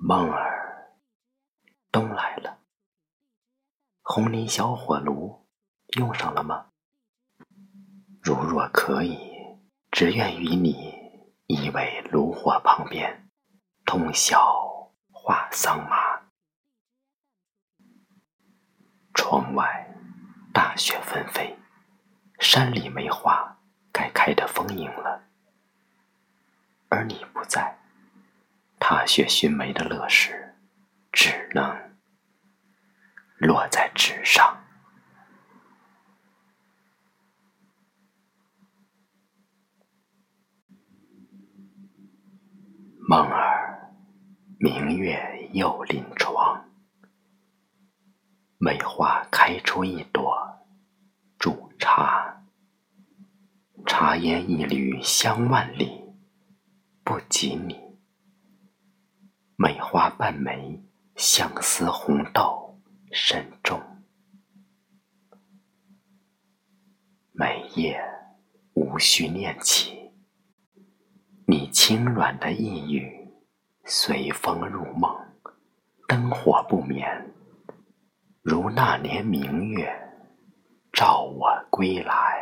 梦儿，冬来了，红泥小火炉用上了吗？如若可以，只愿与你依偎炉火旁边，通宵话桑麻。窗外大雪纷飞，山里梅花该开得丰盈了，而你不在。踏雪寻梅的乐事，只能落在纸上。梦儿，明月又临窗，梅花开出一朵煮茶，茶烟一缕香万里，不及你。梅花半枚，相思红豆深重。每夜无需念起你轻软的一语，随风入梦，灯火不眠，如那年明月照我归来。